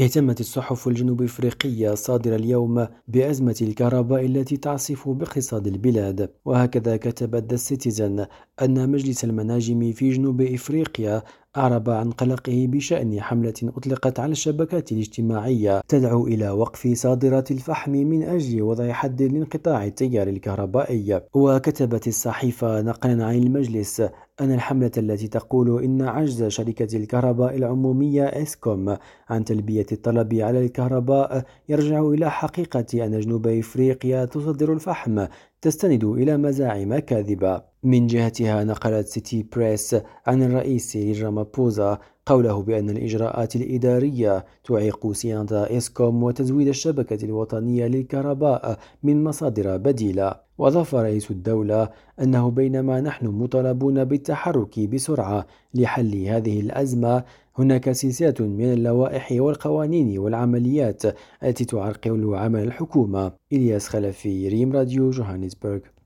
اهتمت الصحف الجنوب إفريقية الصادرة اليوم بأزمة الكهرباء التي تعصف باقتصاد البلاد. وهكذا كتبت ذا سيتيزن أن مجلس المناجم في جنوب إفريقيا أعرب عن قلقه بشأن حملة أطلقت على الشبكات الاجتماعية تدعو إلى وقف صادرات الفحم من أجل وضع حد لانقطاع التيار الكهربائي. وكتبت الصحيفة نقلا عن المجلس أن الحملة التي تقول إن عجز شركة الكهرباء العمومية إسكوم عن تلبية الطلب على الكهرباء يرجع إلى حقيقة أن جنوب إفريقيا تصدر الفحم تستند إلى مزاعم كاذبة. من جهتها نقلت سيتي بريس عن الرئيس رامابوزا قوله بأن الإجراءات الإدارية تعيق صيانة إسكوم وتزويد الشبكة الوطنية للكهرباء من مصادر بديلة. وأضاف رئيس الدولة أنه بينما نحن مطالبون بالتحرك بسرعة لحل هذه الأزمة هناك سلسلة من اللوائح والقوانين والعمليات التي تعرقل عمل الحكومة. إلياس خلفي ريم راديو جوهانسبرغ.